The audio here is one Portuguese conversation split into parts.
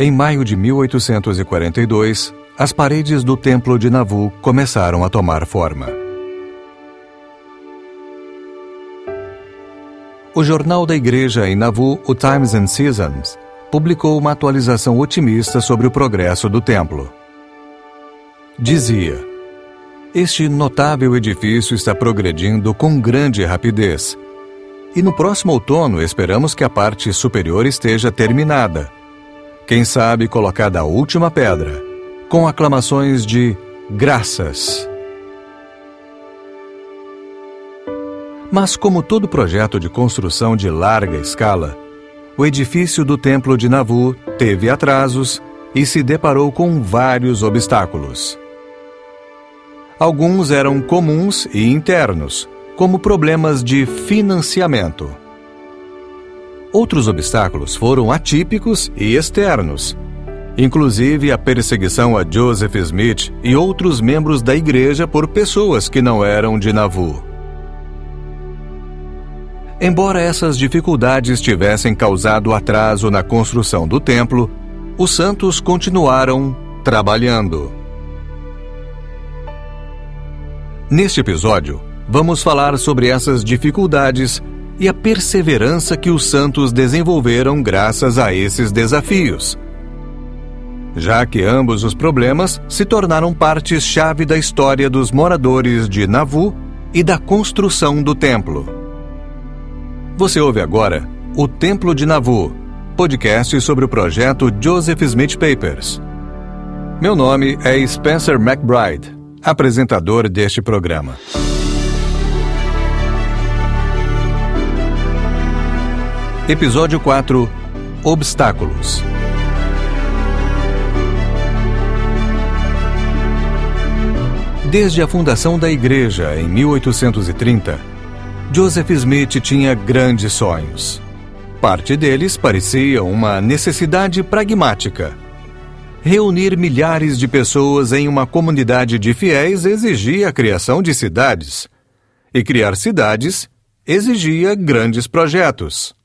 Em maio de 1842, as paredes do Templo de Navu começaram a tomar forma. O jornal da igreja em Navu, o Times and Seasons, publicou uma atualização otimista sobre o progresso do templo. Dizia: Este notável edifício está progredindo com grande rapidez. E no próximo outono esperamos que a parte superior esteja terminada. Quem sabe colocada a última pedra com aclamações de graças. Mas, como todo projeto de construção de larga escala, o edifício do Templo de Navu teve atrasos e se deparou com vários obstáculos. Alguns eram comuns e internos, como problemas de financiamento. Outros obstáculos foram atípicos e externos, inclusive a perseguição a Joseph Smith e outros membros da igreja por pessoas que não eram de Nauvoo. Embora essas dificuldades tivessem causado atraso na construção do templo, os santos continuaram trabalhando. Neste episódio, vamos falar sobre essas dificuldades e a perseverança que os santos desenvolveram graças a esses desafios já que ambos os problemas se tornaram partes-chave da história dos moradores de Navu e da construção do templo. Você ouve agora O Templo de Navu, podcast sobre o projeto Joseph Smith Papers. Meu nome é Spencer McBride, apresentador deste programa. Episódio 4 Obstáculos. Desde a fundação da igreja em 1830, Joseph Smith tinha grandes sonhos. Parte deles parecia uma necessidade pragmática. Reunir milhares de pessoas em uma comunidade de fiéis exigia a criação de cidades. E criar cidades exigia grandes projetos.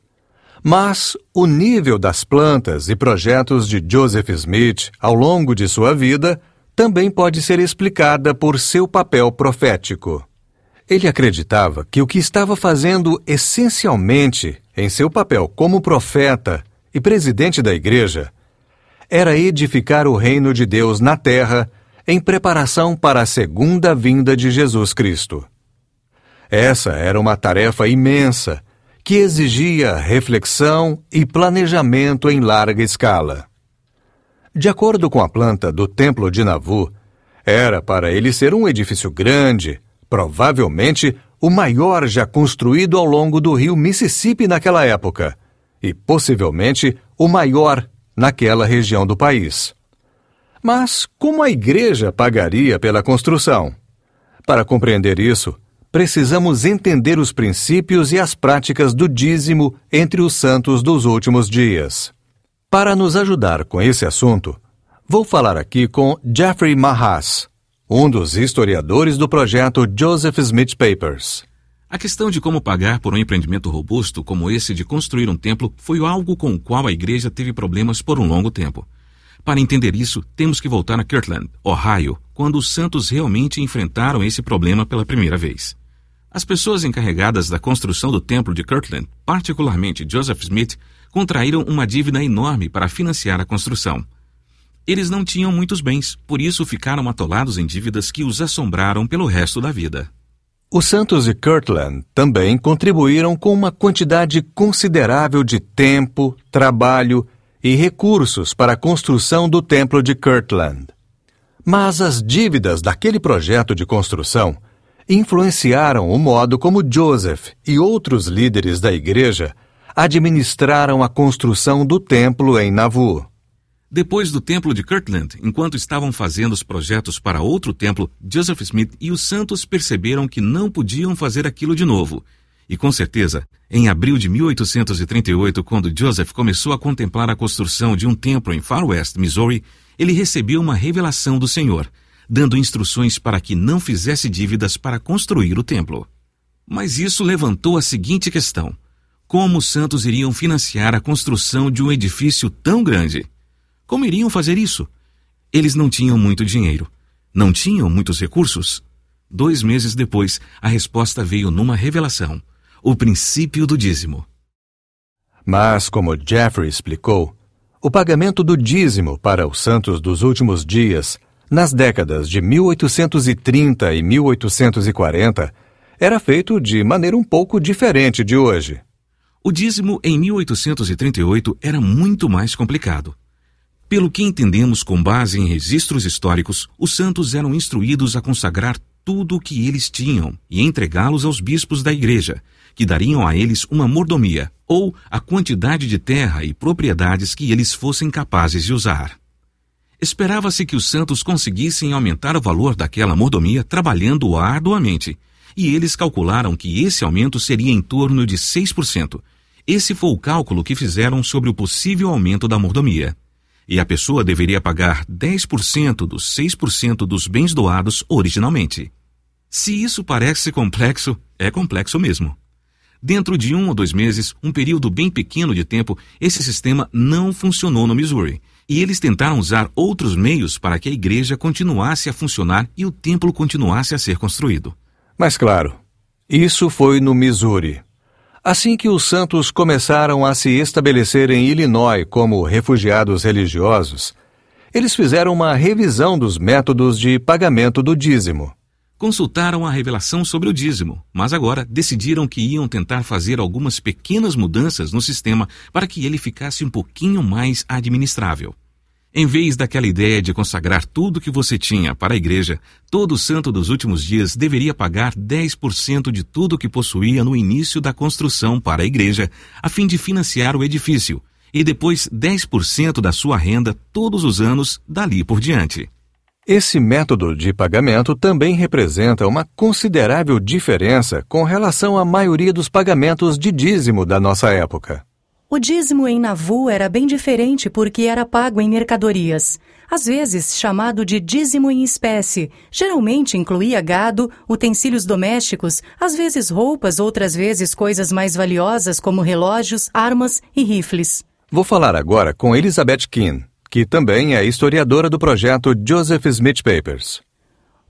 Mas o nível das plantas e projetos de Joseph Smith ao longo de sua vida também pode ser explicada por seu papel profético. Ele acreditava que o que estava fazendo essencialmente em seu papel como profeta e presidente da Igreja era edificar o reino de Deus na terra em preparação para a segunda vinda de Jesus Cristo. Essa era uma tarefa imensa que exigia reflexão e planejamento em larga escala. De acordo com a planta do Templo de Navu, era para ele ser um edifício grande, provavelmente o maior já construído ao longo do rio Mississippi naquela época, e possivelmente o maior naquela região do país. Mas como a igreja pagaria pela construção? Para compreender isso, precisamos entender os princípios e as práticas do dízimo entre os santos dos últimos dias. Para nos ajudar com esse assunto, vou falar aqui com Jeffrey Mahas, um dos historiadores do projeto Joseph Smith Papers. A questão de como pagar por um empreendimento robusto como esse de construir um templo foi algo com o qual a igreja teve problemas por um longo tempo. Para entender isso, temos que voltar a Kirtland, Ohio, quando os santos realmente enfrentaram esse problema pela primeira vez. As pessoas encarregadas da construção do templo de Kirtland, particularmente Joseph Smith, contraíram uma dívida enorme para financiar a construção. Eles não tinham muitos bens, por isso ficaram atolados em dívidas que os assombraram pelo resto da vida. Os santos de Kirtland também contribuíram com uma quantidade considerável de tempo, trabalho e recursos para a construção do templo de Kirtland. Mas as dívidas daquele projeto de construção influenciaram o modo como Joseph e outros líderes da igreja administraram a construção do templo em Navu. Depois do templo de Kirtland, enquanto estavam fazendo os projetos para outro templo, Joseph Smith e os santos perceberam que não podiam fazer aquilo de novo. E com certeza, em abril de 1838, quando Joseph começou a contemplar a construção de um templo em Far West, Missouri, ele recebeu uma revelação do Senhor, dando instruções para que não fizesse dívidas para construir o templo. Mas isso levantou a seguinte questão: como os santos iriam financiar a construção de um edifício tão grande? Como iriam fazer isso? Eles não tinham muito dinheiro. Não tinham muitos recursos. Dois meses depois, a resposta veio numa revelação: o princípio do dízimo. Mas, como Jeffrey explicou, o pagamento do dízimo para os santos dos últimos dias, nas décadas de 1830 e 1840, era feito de maneira um pouco diferente de hoje. O dízimo em 1838 era muito mais complicado. Pelo que entendemos com base em registros históricos, os santos eram instruídos a consagrar tudo o que eles tinham e entregá-los aos bispos da igreja, que dariam a eles uma mordomia, ou a quantidade de terra e propriedades que eles fossem capazes de usar. Esperava-se que os santos conseguissem aumentar o valor daquela mordomia trabalhando arduamente, e eles calcularam que esse aumento seria em torno de 6%. Esse foi o cálculo que fizeram sobre o possível aumento da mordomia e a pessoa deveria pagar 10% dos 6% dos bens doados originalmente. Se isso parece complexo, é complexo mesmo. Dentro de um ou dois meses, um período bem pequeno de tempo, esse sistema não funcionou no Missouri. E eles tentaram usar outros meios para que a igreja continuasse a funcionar e o templo continuasse a ser construído. Mas claro, isso foi no Missouri. Assim que os santos começaram a se estabelecer em Illinois como refugiados religiosos, eles fizeram uma revisão dos métodos de pagamento do dízimo. Consultaram a revelação sobre o dízimo, mas agora decidiram que iam tentar fazer algumas pequenas mudanças no sistema para que ele ficasse um pouquinho mais administrável. Em vez daquela ideia de consagrar tudo que você tinha para a igreja, todo santo dos últimos dias deveria pagar 10% de tudo que possuía no início da construção para a igreja, a fim de financiar o edifício, e depois 10% da sua renda todos os anos dali por diante. Esse método de pagamento também representa uma considerável diferença com relação à maioria dos pagamentos de dízimo da nossa época. O dízimo em Navu era bem diferente porque era pago em mercadorias, às vezes chamado de dízimo em espécie. Geralmente incluía gado, utensílios domésticos, às vezes roupas, outras vezes coisas mais valiosas como relógios, armas e rifles. Vou falar agora com Elizabeth Keane, que também é historiadora do projeto Joseph Smith Papers.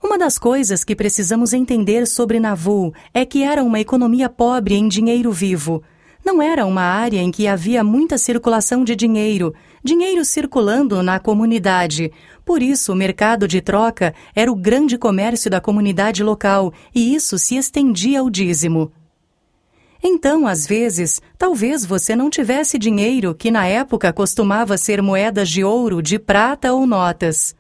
Uma das coisas que precisamos entender sobre Navu é que era uma economia pobre em dinheiro vivo. Não era uma área em que havia muita circulação de dinheiro, dinheiro circulando na comunidade. Por isso, o mercado de troca era o grande comércio da comunidade local e isso se estendia ao dízimo. Então, às vezes, talvez você não tivesse dinheiro que na época costumava ser moedas de ouro, de prata ou notas.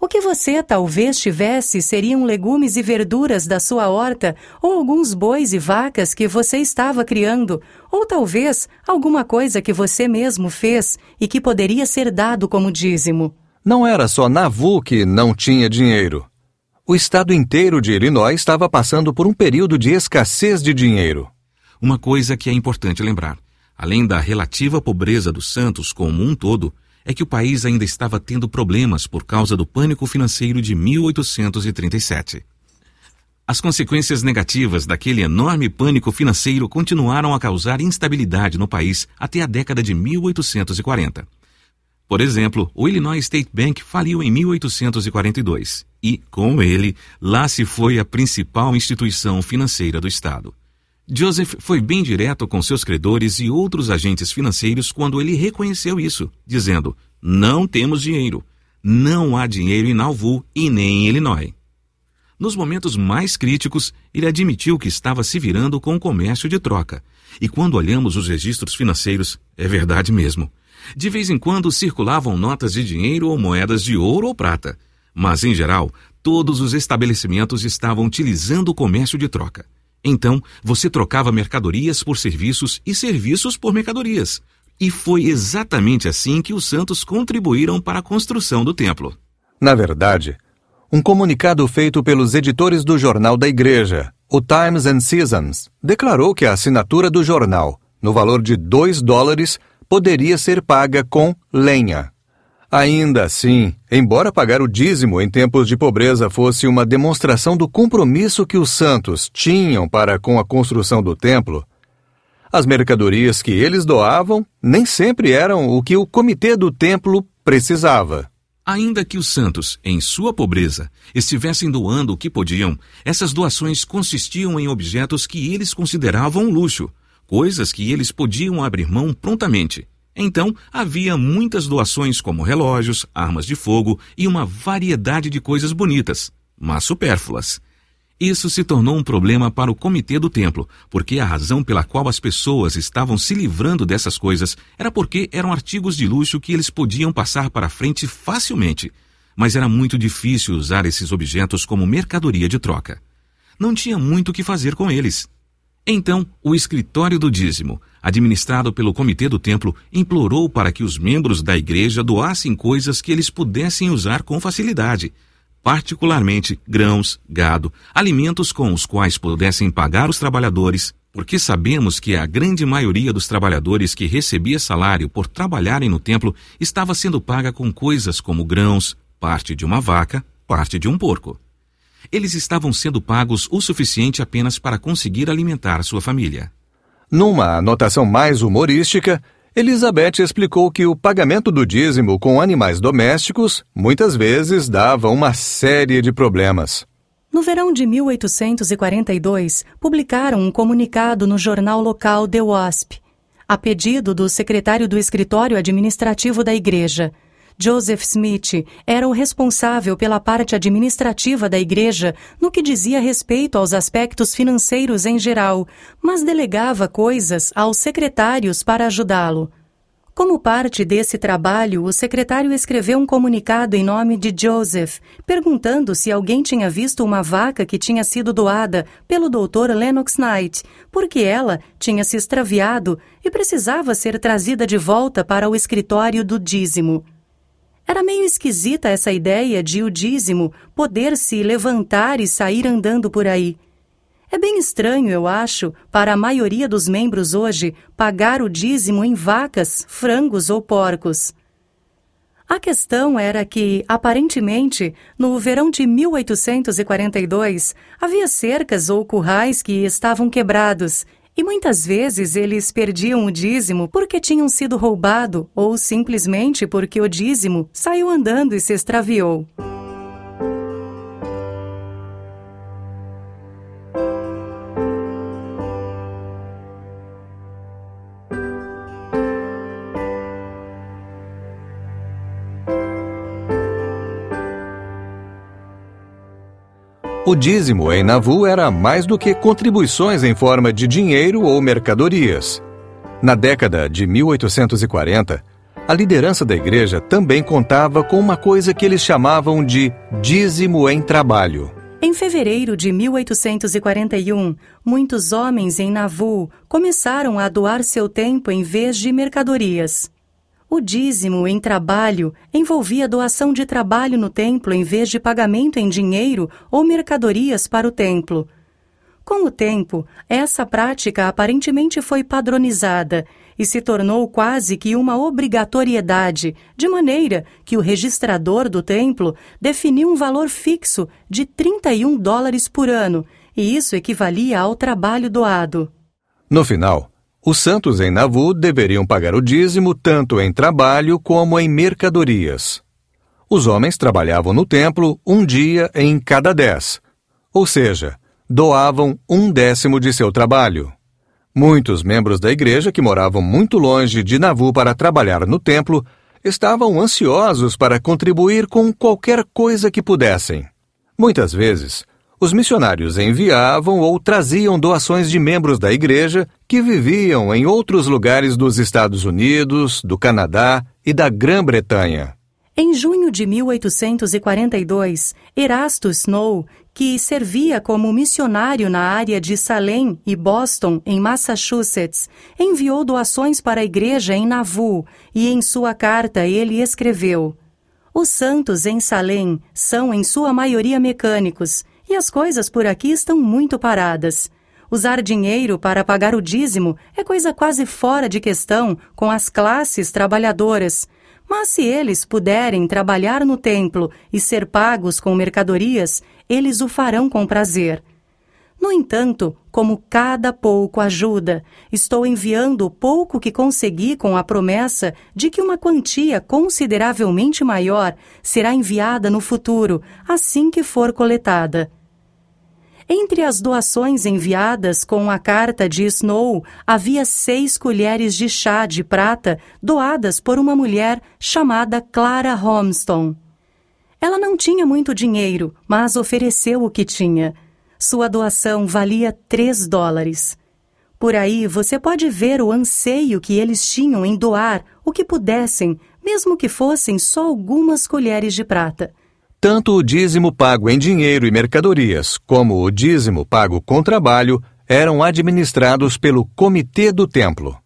O que você talvez tivesse seriam legumes e verduras da sua horta, ou alguns bois e vacas que você estava criando, ou talvez alguma coisa que você mesmo fez e que poderia ser dado como dízimo. Não era só Navu que não tinha dinheiro. O estado inteiro de Illinois estava passando por um período de escassez de dinheiro. Uma coisa que é importante lembrar: além da relativa pobreza dos santos como um todo, é que o país ainda estava tendo problemas por causa do pânico financeiro de 1837. As consequências negativas daquele enorme pânico financeiro continuaram a causar instabilidade no país até a década de 1840. Por exemplo, o Illinois State Bank faliu em 1842 e, com ele, lá se foi a principal instituição financeira do Estado. Joseph foi bem direto com seus credores e outros agentes financeiros quando ele reconheceu isso, dizendo: Não temos dinheiro. Não há dinheiro em Nauvoo e nem em Illinois. Nos momentos mais críticos, ele admitiu que estava se virando com o comércio de troca. E quando olhamos os registros financeiros, é verdade mesmo. De vez em quando circulavam notas de dinheiro ou moedas de ouro ou prata. Mas, em geral, todos os estabelecimentos estavam utilizando o comércio de troca. Então, você trocava mercadorias por serviços e serviços por mercadorias. E foi exatamente assim que os santos contribuíram para a construção do templo. Na verdade, um comunicado feito pelos editores do jornal da igreja, o Times and Seasons, declarou que a assinatura do jornal, no valor de 2 dólares, poderia ser paga com lenha. Ainda assim, embora pagar o dízimo em tempos de pobreza fosse uma demonstração do compromisso que os santos tinham para com a construção do templo, as mercadorias que eles doavam nem sempre eram o que o comitê do templo precisava. Ainda que os santos, em sua pobreza, estivessem doando o que podiam, essas doações consistiam em objetos que eles consideravam luxo, coisas que eles podiam abrir mão prontamente. Então, havia muitas doações como relógios, armas de fogo e uma variedade de coisas bonitas, mas supérfluas. Isso se tornou um problema para o comitê do templo, porque a razão pela qual as pessoas estavam se livrando dessas coisas era porque eram artigos de luxo que eles podiam passar para frente facilmente, mas era muito difícil usar esses objetos como mercadoria de troca. Não tinha muito o que fazer com eles. Então, o escritório do dízimo, administrado pelo comitê do templo, implorou para que os membros da igreja doassem coisas que eles pudessem usar com facilidade, particularmente grãos, gado, alimentos com os quais pudessem pagar os trabalhadores, porque sabemos que a grande maioria dos trabalhadores que recebia salário por trabalharem no templo estava sendo paga com coisas como grãos, parte de uma vaca, parte de um porco eles estavam sendo pagos o suficiente apenas para conseguir alimentar sua família. Numa anotação mais humorística, Elizabeth explicou que o pagamento do dízimo com animais domésticos muitas vezes dava uma série de problemas. No verão de 1842, publicaram um comunicado no jornal local The Wasp, a pedido do secretário do escritório administrativo da igreja, Joseph Smith era o responsável pela parte administrativa da igreja no que dizia respeito aos aspectos financeiros em geral, mas delegava coisas aos secretários para ajudá-lo. Como parte desse trabalho, o secretário escreveu um comunicado em nome de Joseph, perguntando se alguém tinha visto uma vaca que tinha sido doada pelo Dr. Lennox Knight, porque ela tinha se extraviado e precisava ser trazida de volta para o escritório do dízimo. Era meio esquisita essa ideia de o dízimo poder se levantar e sair andando por aí. É bem estranho, eu acho, para a maioria dos membros hoje pagar o dízimo em vacas, frangos ou porcos. A questão era que, aparentemente, no verão de 1842, havia cercas ou currais que estavam quebrados e muitas vezes eles perdiam o dízimo porque tinham sido roubado ou simplesmente porque o dízimo saiu andando e se extraviou. O dízimo em Nauvoo era mais do que contribuições em forma de dinheiro ou mercadorias. Na década de 1840, a liderança da igreja também contava com uma coisa que eles chamavam de dízimo em trabalho. Em fevereiro de 1841, muitos homens em Nauvoo começaram a doar seu tempo em vez de mercadorias. O dízimo em trabalho envolvia doação de trabalho no templo em vez de pagamento em dinheiro ou mercadorias para o templo. Com o tempo, essa prática aparentemente foi padronizada e se tornou quase que uma obrigatoriedade, de maneira que o registrador do templo definiu um valor fixo de 31 dólares por ano, e isso equivalia ao trabalho doado. No final, os santos em Nauvoo deveriam pagar o dízimo tanto em trabalho como em mercadorias. Os homens trabalhavam no templo um dia em cada dez, ou seja, doavam um décimo de seu trabalho. Muitos membros da igreja que moravam muito longe de Nauvoo para trabalhar no templo estavam ansiosos para contribuir com qualquer coisa que pudessem. Muitas vezes, os missionários enviavam ou traziam doações de membros da igreja que viviam em outros lugares dos Estados Unidos, do Canadá e da Grã-Bretanha. Em junho de 1842, Erasto Snow, que servia como missionário na área de Salem e Boston, em Massachusetts, enviou doações para a igreja em Nauvoo e em sua carta ele escreveu: Os santos em Salem são em sua maioria mecânicos e as coisas por aqui estão muito paradas. Usar dinheiro para pagar o dízimo é coisa quase fora de questão com as classes trabalhadoras. Mas se eles puderem trabalhar no templo e ser pagos com mercadorias, eles o farão com prazer. No entanto, como cada pouco ajuda, estou enviando o pouco que consegui com a promessa de que uma quantia consideravelmente maior será enviada no futuro, assim que for coletada. Entre as doações enviadas com a carta de Snow, havia seis colheres de chá de prata doadas por uma mulher chamada Clara Homston. Ela não tinha muito dinheiro, mas ofereceu o que tinha. Sua doação valia três dólares. Por aí você pode ver o anseio que eles tinham em doar o que pudessem, mesmo que fossem só algumas colheres de prata. Tanto o dízimo pago em dinheiro e mercadorias, como o dízimo pago com trabalho, eram administrados pelo Comitê do Templo.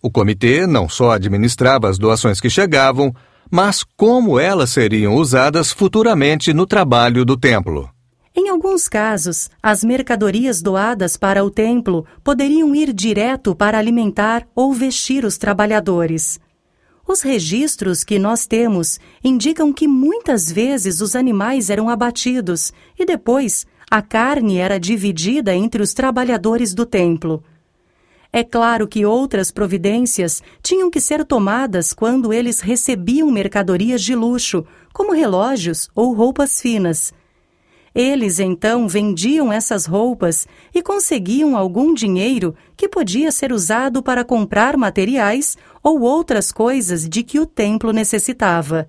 O comitê não só administrava as doações que chegavam, mas como elas seriam usadas futuramente no trabalho do templo. Em alguns casos, as mercadorias doadas para o templo poderiam ir direto para alimentar ou vestir os trabalhadores. Os registros que nós temos indicam que muitas vezes os animais eram abatidos e depois a carne era dividida entre os trabalhadores do templo. É claro que outras providências tinham que ser tomadas quando eles recebiam mercadorias de luxo, como relógios ou roupas finas. Eles então vendiam essas roupas e conseguiam algum dinheiro que podia ser usado para comprar materiais ou outras coisas de que o templo necessitava.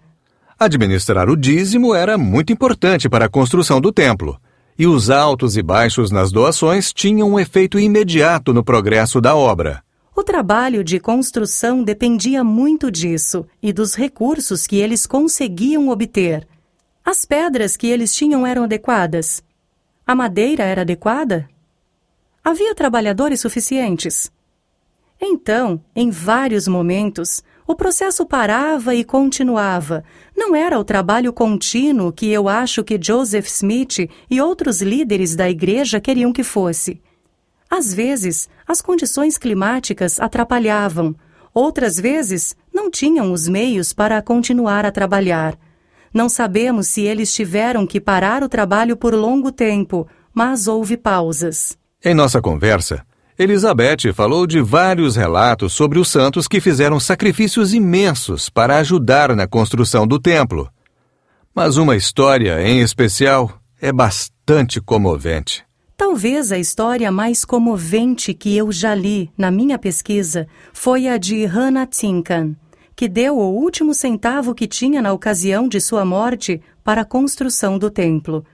Administrar o dízimo era muito importante para a construção do templo, e os altos e baixos nas doações tinham um efeito imediato no progresso da obra. O trabalho de construção dependia muito disso e dos recursos que eles conseguiam obter. As pedras que eles tinham eram adequadas? A madeira era adequada? Havia trabalhadores suficientes? Então, em vários momentos, o processo parava e continuava. Não era o trabalho contínuo que eu acho que Joseph Smith e outros líderes da igreja queriam que fosse. Às vezes, as condições climáticas atrapalhavam, outras vezes, não tinham os meios para continuar a trabalhar. Não sabemos se eles tiveram que parar o trabalho por longo tempo, mas houve pausas. Em nossa conversa, Elizabeth falou de vários relatos sobre os santos que fizeram sacrifícios imensos para ajudar na construção do templo. Mas uma história em especial é bastante comovente. Talvez a história mais comovente que eu já li na minha pesquisa foi a de Hannah Tinkan que deu o último centavo que tinha na ocasião de sua morte para a construção do templo.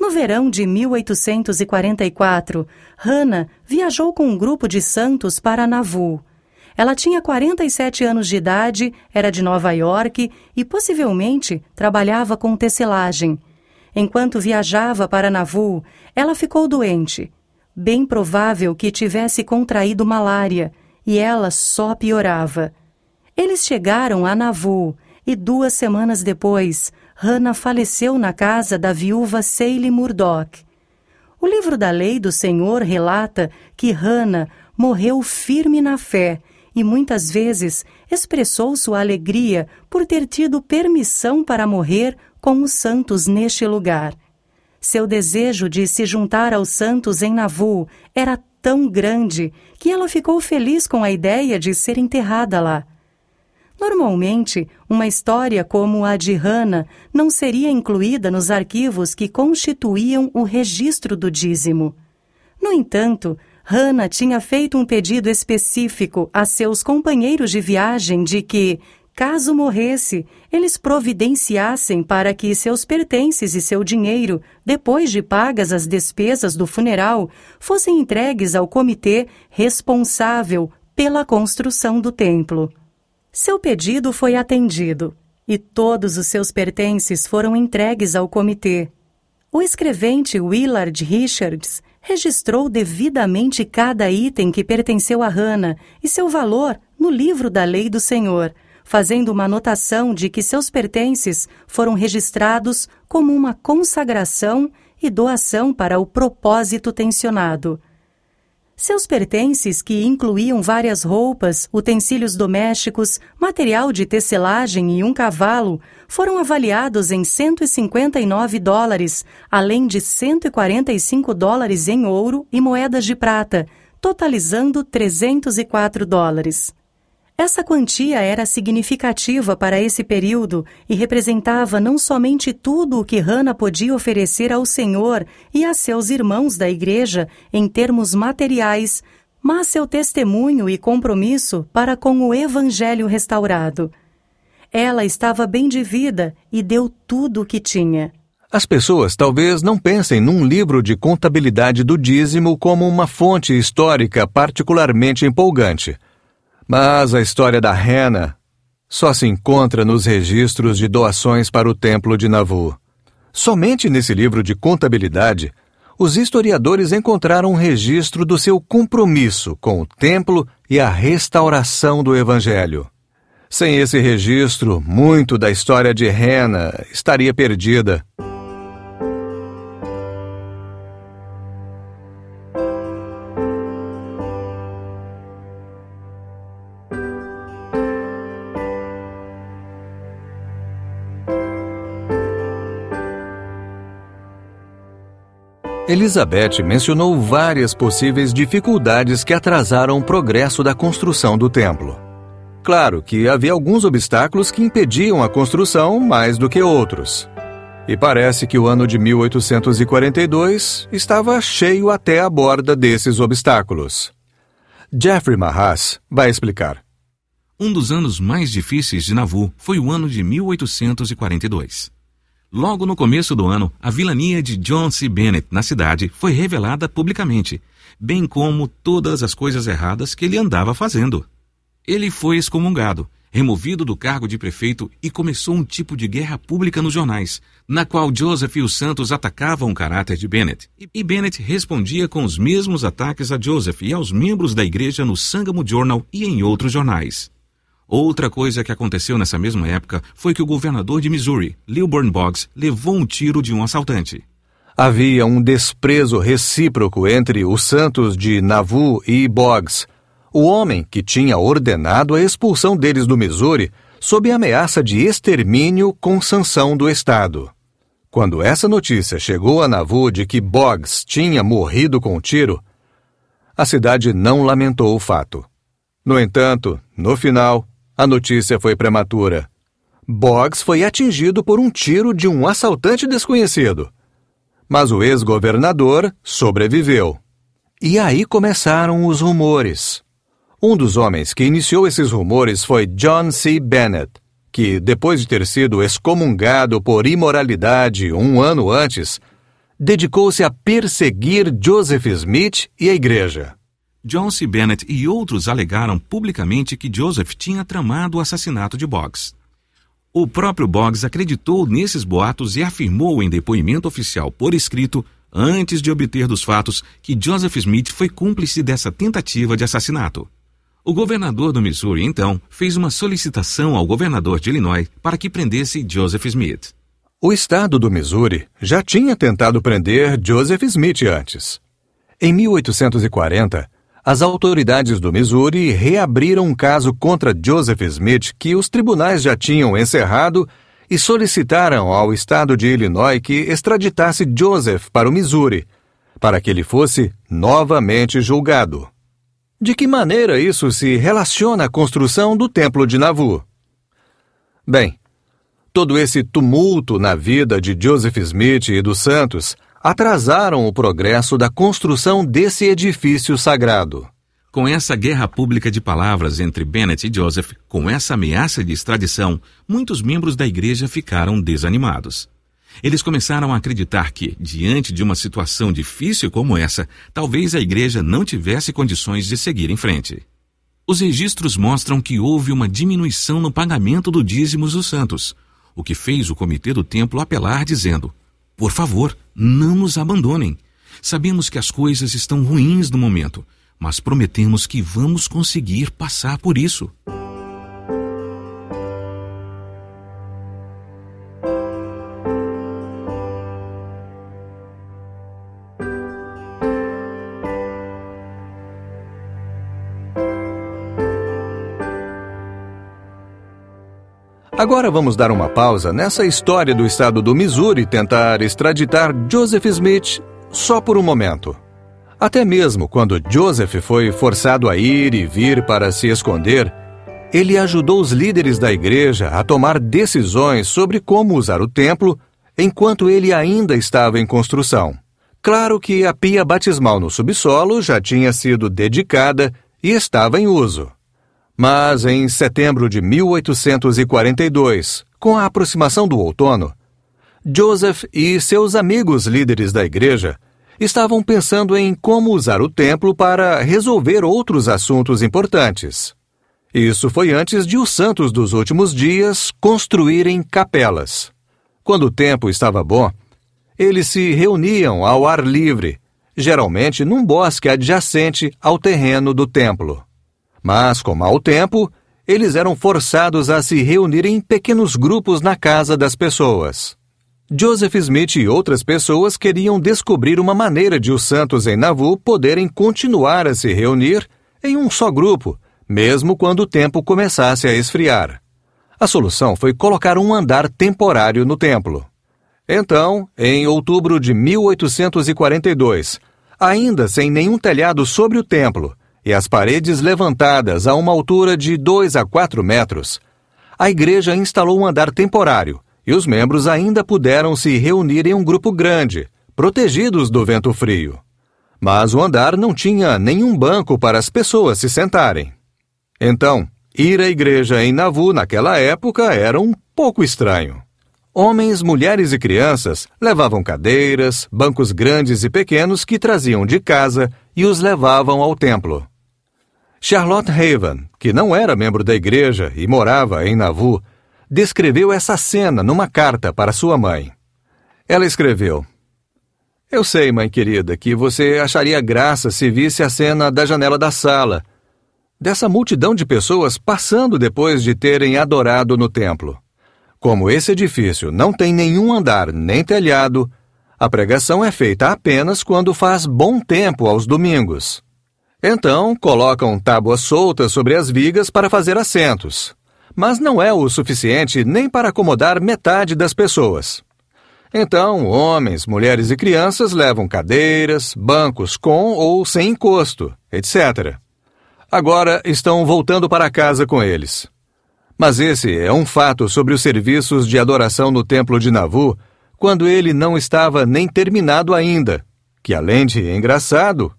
No verão de 1844, Hannah viajou com um grupo de santos para Nauvoo. Ela tinha 47 anos de idade, era de Nova York e possivelmente trabalhava com tecelagem. Enquanto viajava para Nauvoo, ela ficou doente. Bem provável que tivesse contraído malária, e ela só piorava. Eles chegaram a Nauvoo e duas semanas depois, Hannah faleceu na casa da viúva Sally Murdoch. O livro da lei do Senhor relata que Hannah morreu firme na fé e muitas vezes expressou sua alegria por ter tido permissão para morrer com os santos neste lugar. Seu desejo de se juntar aos santos em Nauvoo era tão grande que ela ficou feliz com a ideia de ser enterrada lá. Normalmente, uma história como a de Hannah não seria incluída nos arquivos que constituíam o registro do dízimo. No entanto, Hannah tinha feito um pedido específico a seus companheiros de viagem de que, caso morresse, eles providenciassem para que seus pertences e seu dinheiro, depois de pagas as despesas do funeral, fossem entregues ao comitê responsável pela construção do templo. Seu pedido foi atendido e todos os seus pertences foram entregues ao comitê. O escrevente Willard Richards registrou devidamente cada item que pertenceu a Hannah e seu valor no livro da lei do Senhor, fazendo uma anotação de que seus pertences foram registrados como uma consagração e doação para o propósito tensionado. Seus pertences, que incluíam várias roupas, utensílios domésticos, material de tecelagem e um cavalo, foram avaliados em 159 dólares, além de 145 dólares em ouro e moedas de prata, totalizando 304 dólares. Essa quantia era significativa para esse período e representava não somente tudo o que Hannah podia oferecer ao Senhor e a seus irmãos da igreja em termos materiais, mas seu testemunho e compromisso para com o Evangelho restaurado. Ela estava bem de vida e deu tudo o que tinha. As pessoas talvez não pensem num livro de contabilidade do dízimo como uma fonte histórica particularmente empolgante. Mas a história da Rena só se encontra nos registros de doações para o templo de Navu. Somente nesse livro de contabilidade, os historiadores encontraram um registro do seu compromisso com o templo e a restauração do evangelho. Sem esse registro, muito da história de Rena estaria perdida. Elizabeth mencionou várias possíveis dificuldades que atrasaram o progresso da construção do templo. Claro que havia alguns obstáculos que impediam a construção mais do que outros. E parece que o ano de 1842 estava cheio até a borda desses obstáculos. Jeffrey Marras vai explicar. Um dos anos mais difíceis de Nauvoo foi o ano de 1842. Logo no começo do ano, a vilania de John C. Bennett na cidade foi revelada publicamente, bem como todas as coisas erradas que ele andava fazendo. Ele foi excomungado, removido do cargo de prefeito e começou um tipo de guerra pública nos jornais, na qual Joseph e os Santos atacavam o caráter de Bennett. E Bennett respondia com os mesmos ataques a Joseph e aos membros da igreja no Sangamo Journal e em outros jornais. Outra coisa que aconteceu nessa mesma época foi que o governador de Missouri, Lilburn Boggs, levou um tiro de um assaltante. Havia um desprezo recíproco entre os santos de Nauvoo e Boggs, o homem que tinha ordenado a expulsão deles do Missouri sob ameaça de extermínio com sanção do Estado. Quando essa notícia chegou a Nauvoo de que Boggs tinha morrido com um tiro, a cidade não lamentou o fato. No entanto, no final, a notícia foi prematura. Boggs foi atingido por um tiro de um assaltante desconhecido. Mas o ex-governador sobreviveu. E aí começaram os rumores. Um dos homens que iniciou esses rumores foi John C. Bennett, que, depois de ter sido excomungado por imoralidade um ano antes, dedicou-se a perseguir Joseph Smith e a igreja. John C. Bennett e outros alegaram publicamente que Joseph tinha tramado o assassinato de Boggs. O próprio Boggs acreditou nesses boatos e afirmou em depoimento oficial por escrito, antes de obter dos fatos, que Joseph Smith foi cúmplice dessa tentativa de assassinato. O governador do Missouri, então, fez uma solicitação ao governador de Illinois para que prendesse Joseph Smith. O estado do Missouri já tinha tentado prender Joseph Smith antes. Em 1840, as autoridades do Missouri reabriram um caso contra Joseph Smith que os tribunais já tinham encerrado e solicitaram ao estado de Illinois que extraditasse Joseph para o Missouri, para que ele fosse novamente julgado. De que maneira isso se relaciona à construção do Templo de Nauvoo? Bem, todo esse tumulto na vida de Joseph Smith e dos Santos atrasaram o progresso da construção desse edifício sagrado. Com essa guerra pública de palavras entre Bennett e Joseph, com essa ameaça de extradição, muitos membros da igreja ficaram desanimados. Eles começaram a acreditar que, diante de uma situação difícil como essa, talvez a igreja não tivesse condições de seguir em frente. Os registros mostram que houve uma diminuição no pagamento do dízimos dos santos, o que fez o comitê do templo apelar dizendo: por favor, não nos abandonem. Sabemos que as coisas estão ruins no momento, mas prometemos que vamos conseguir passar por isso. Agora vamos dar uma pausa nessa história do estado do Missouri tentar extraditar Joseph Smith só por um momento. Até mesmo quando Joseph foi forçado a ir e vir para se esconder, ele ajudou os líderes da igreja a tomar decisões sobre como usar o templo enquanto ele ainda estava em construção. Claro que a pia batismal no subsolo já tinha sido dedicada e estava em uso. Mas em setembro de 1842, com a aproximação do outono, Joseph e seus amigos líderes da igreja estavam pensando em como usar o templo para resolver outros assuntos importantes. Isso foi antes de os santos dos últimos dias construírem capelas. Quando o tempo estava bom, eles se reuniam ao ar livre, geralmente num bosque adjacente ao terreno do templo. Mas, com mau tempo, eles eram forçados a se reunir em pequenos grupos na casa das pessoas. Joseph Smith e outras pessoas queriam descobrir uma maneira de os santos em Nauvoo poderem continuar a se reunir em um só grupo, mesmo quando o tempo começasse a esfriar. A solução foi colocar um andar temporário no templo. Então, em outubro de 1842, ainda sem nenhum telhado sobre o templo, e as paredes levantadas a uma altura de 2 a 4 metros, a igreja instalou um andar temporário e os membros ainda puderam se reunir em um grupo grande, protegidos do vento frio. Mas o andar não tinha nenhum banco para as pessoas se sentarem. Então, ir à igreja em Nauvoo naquela época era um pouco estranho. Homens, mulheres e crianças levavam cadeiras, bancos grandes e pequenos que traziam de casa e os levavam ao templo. Charlotte Haven, que não era membro da igreja e morava em Nauvoo, descreveu essa cena numa carta para sua mãe. Ela escreveu: Eu sei, mãe querida, que você acharia graça se visse a cena da janela da sala, dessa multidão de pessoas passando depois de terem adorado no templo. Como esse edifício não tem nenhum andar nem telhado, a pregação é feita apenas quando faz bom tempo aos domingos. Então, colocam tábuas soltas sobre as vigas para fazer assentos. Mas não é o suficiente nem para acomodar metade das pessoas. Então, homens, mulheres e crianças levam cadeiras, bancos com ou sem encosto, etc. Agora estão voltando para casa com eles. Mas esse é um fato sobre os serviços de adoração no templo de Navu, quando ele não estava nem terminado ainda, que além de engraçado,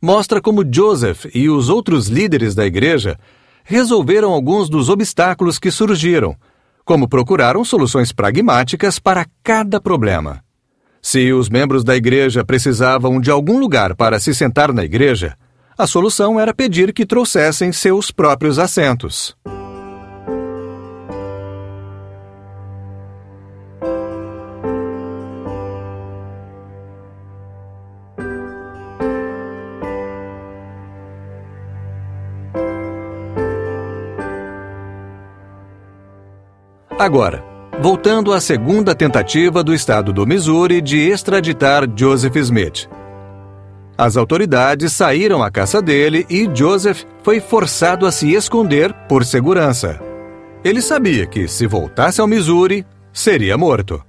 mostra como Joseph e os outros líderes da igreja resolveram alguns dos obstáculos que surgiram, como procuraram soluções pragmáticas para cada problema. Se os membros da igreja precisavam de algum lugar para se sentar na igreja, a solução era pedir que trouxessem seus próprios assentos. Agora, voltando à segunda tentativa do estado do Missouri de extraditar Joseph Smith. As autoridades saíram à caça dele e Joseph foi forçado a se esconder por segurança. Ele sabia que, se voltasse ao Missouri, seria morto.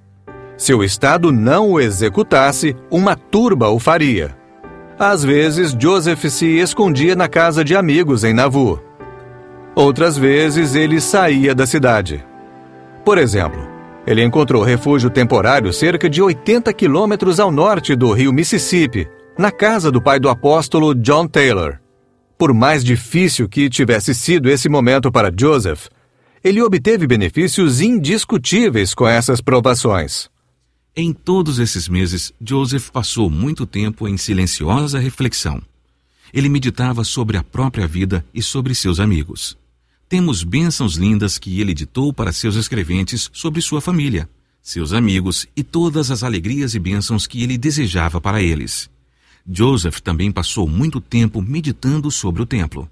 Se o Estado não o executasse, uma turba o faria. Às vezes, Joseph se escondia na casa de amigos em Nauvoo. Outras vezes, ele saía da cidade. Por exemplo, ele encontrou refúgio temporário cerca de 80 quilômetros ao norte do rio Mississippi, na casa do pai do apóstolo John Taylor. Por mais difícil que tivesse sido esse momento para Joseph, ele obteve benefícios indiscutíveis com essas provações. Em todos esses meses, Joseph passou muito tempo em silenciosa reflexão. Ele meditava sobre a própria vida e sobre seus amigos temos bênçãos lindas que ele ditou para seus escreventes sobre sua família, seus amigos e todas as alegrias e bênçãos que ele desejava para eles. Joseph também passou muito tempo meditando sobre o templo.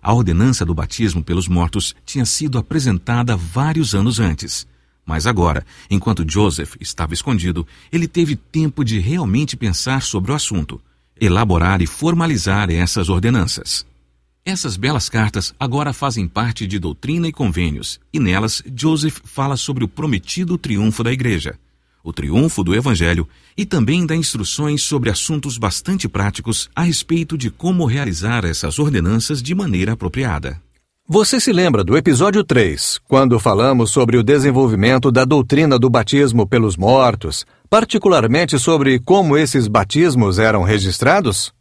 A ordenança do batismo pelos mortos tinha sido apresentada vários anos antes. Mas agora, enquanto Joseph estava escondido, ele teve tempo de realmente pensar sobre o assunto, elaborar e formalizar essas ordenanças. Essas belas cartas agora fazem parte de doutrina e convênios, e nelas Joseph fala sobre o prometido triunfo da Igreja, o triunfo do Evangelho e também dá instruções sobre assuntos bastante práticos a respeito de como realizar essas ordenanças de maneira apropriada. Você se lembra do episódio 3, quando falamos sobre o desenvolvimento da doutrina do batismo pelos mortos, particularmente sobre como esses batismos eram registrados?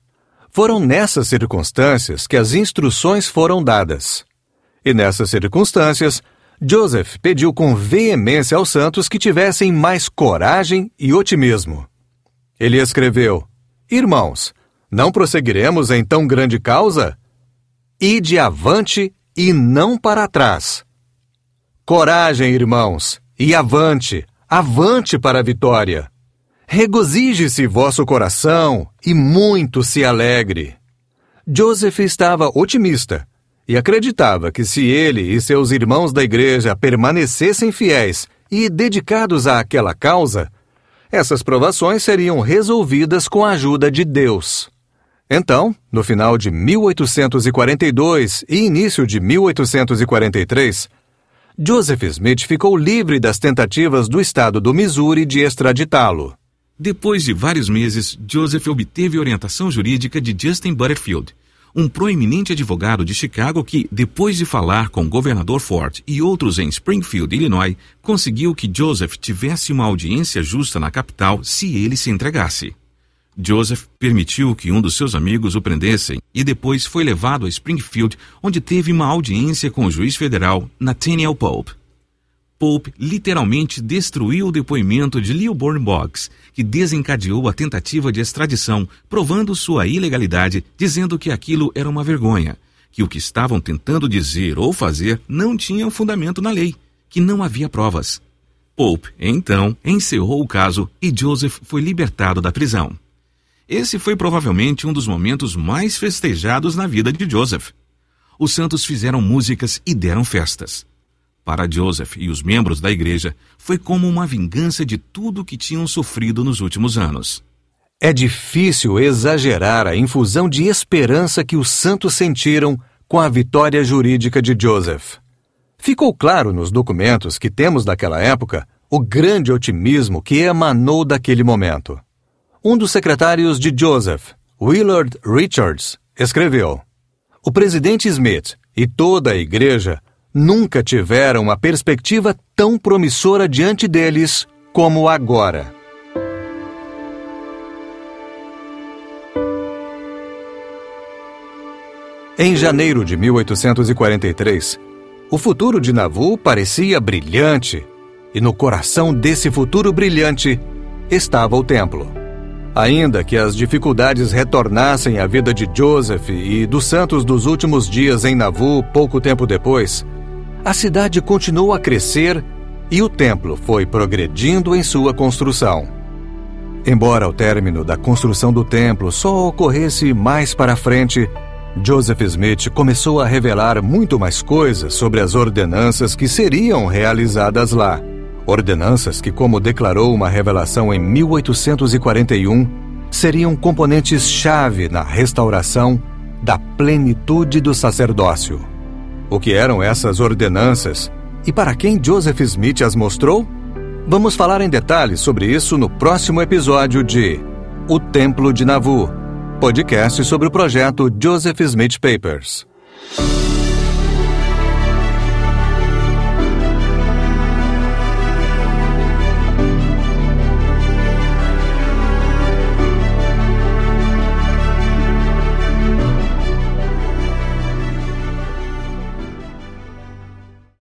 Foram nessas circunstâncias que as instruções foram dadas. E nessas circunstâncias, Joseph pediu com veemência aos santos que tivessem mais coragem e otimismo. Ele escreveu: Irmãos, não prosseguiremos em tão grande causa? Ide avante e não para trás. Coragem, irmãos, e avante, avante para a vitória. Regozije-se vosso coração e muito se alegre. Joseph estava otimista e acreditava que se ele e seus irmãos da igreja permanecessem fiéis e dedicados àquela causa, essas provações seriam resolvidas com a ajuda de Deus. Então, no final de 1842 e início de 1843, Joseph Smith ficou livre das tentativas do estado do Missouri de extraditá-lo. Depois de vários meses, Joseph obteve orientação jurídica de Justin Butterfield, um proeminente advogado de Chicago que, depois de falar com o governador Ford e outros em Springfield, Illinois, conseguiu que Joseph tivesse uma audiência justa na capital se ele se entregasse. Joseph permitiu que um dos seus amigos o prendessem e depois foi levado a Springfield, onde teve uma audiência com o juiz federal Nathaniel Pope. Pope literalmente destruiu o depoimento de Lilburn Boggs, que desencadeou a tentativa de extradição, provando sua ilegalidade, dizendo que aquilo era uma vergonha, que o que estavam tentando dizer ou fazer não tinha fundamento na lei, que não havia provas. Pope, então, encerrou o caso e Joseph foi libertado da prisão. Esse foi provavelmente um dos momentos mais festejados na vida de Joseph. Os santos fizeram músicas e deram festas. Para Joseph e os membros da igreja, foi como uma vingança de tudo que tinham sofrido nos últimos anos. É difícil exagerar a infusão de esperança que os santos sentiram com a vitória jurídica de Joseph. Ficou claro nos documentos que temos daquela época o grande otimismo que emanou daquele momento. Um dos secretários de Joseph, Willard Richards, escreveu: O presidente Smith e toda a igreja nunca tiveram uma perspectiva tão promissora diante deles como agora. Em janeiro de 1843, o futuro de Nauvoo parecia brilhante, e no coração desse futuro brilhante estava o templo. Ainda que as dificuldades retornassem à vida de Joseph e dos santos dos últimos dias em Nauvoo pouco tempo depois, a cidade continuou a crescer e o templo foi progredindo em sua construção. Embora o término da construção do templo só ocorresse mais para frente, Joseph Smith começou a revelar muito mais coisas sobre as ordenanças que seriam realizadas lá. Ordenanças que, como declarou uma revelação em 1841, seriam componentes-chave na restauração da plenitude do sacerdócio. O que eram essas ordenanças e para quem Joseph Smith as mostrou? Vamos falar em detalhes sobre isso no próximo episódio de O Templo de Nauvoo, podcast sobre o projeto Joseph Smith Papers.